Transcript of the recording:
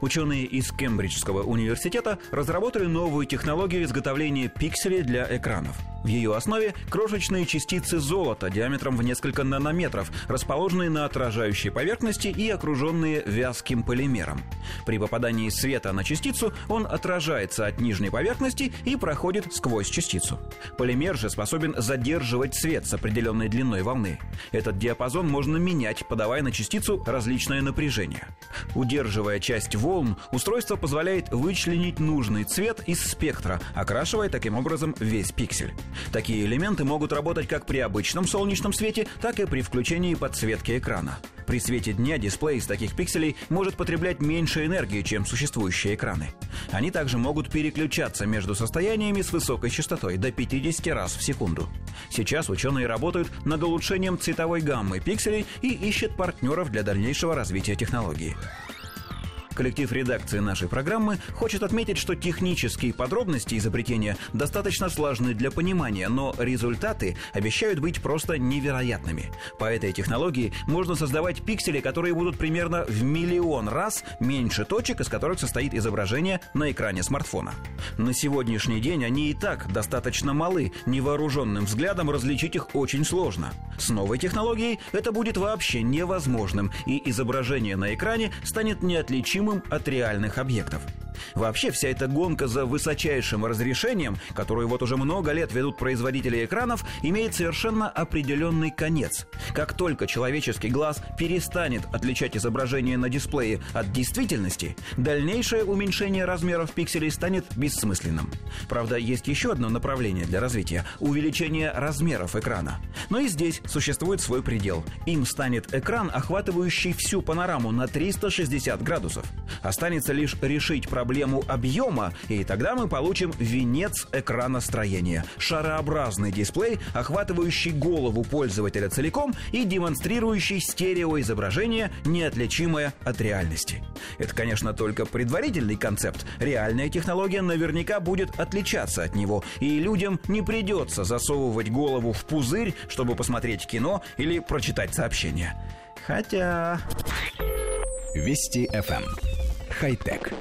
Ученые из Кембриджского университета разработали новую технологию изготовления пикселей для экранов – в ее основе крошечные частицы золота диаметром в несколько нанометров, расположенные на отражающей поверхности и окруженные вязким полимером. При попадании света на частицу он отражается от нижней поверхности и проходит сквозь частицу. Полимер же способен задерживать свет с определенной длиной волны. Этот диапазон можно менять, подавая на частицу различное напряжение. Удерживая часть волн, устройство позволяет вычленить нужный цвет из спектра, окрашивая таким образом весь пиксель. Такие элементы могут работать как при обычном солнечном свете, так и при включении подсветки экрана. При свете дня дисплей из таких пикселей может потреблять меньше энергии, чем существующие экраны. Они также могут переключаться между состояниями с высокой частотой до 50 раз в секунду. Сейчас ученые работают над улучшением цветовой гаммы пикселей и ищут партнеров для дальнейшего развития технологии. Коллектив редакции нашей программы хочет отметить, что технические подробности изобретения достаточно сложны для понимания, но результаты обещают быть просто невероятными. По этой технологии можно создавать пиксели, которые будут примерно в миллион раз меньше точек, из которых состоит изображение на экране смартфона. На сегодняшний день они и так достаточно малы, невооруженным взглядом различить их очень сложно. С новой технологией это будет вообще невозможным, и изображение на экране станет неотличимым неотличимым от реальных объектов. Вообще вся эта гонка за высочайшим разрешением, которую вот уже много лет ведут производители экранов, имеет совершенно определенный конец. Как только человеческий глаз перестанет отличать изображение на дисплее от действительности, дальнейшее уменьшение размеров пикселей станет бессмысленным. Правда, есть еще одно направление для развития – увеличение размеров экрана. Но и здесь существует свой предел. Им станет экран, охватывающий всю панораму на 360 градусов. Останется лишь решить проблему объема, и тогда мы получим венец экраностроения. Шарообразный дисплей, охватывающий голову пользователя целиком и демонстрирующий стереоизображение, неотличимое от реальности. Это, конечно, только предварительный концепт. Реальная технология наверняка будет отличаться от него, и людям не придется засовывать голову в пузырь, чтобы посмотреть кино или прочитать сообщение. Хотя... Вести FM. Хай-тек.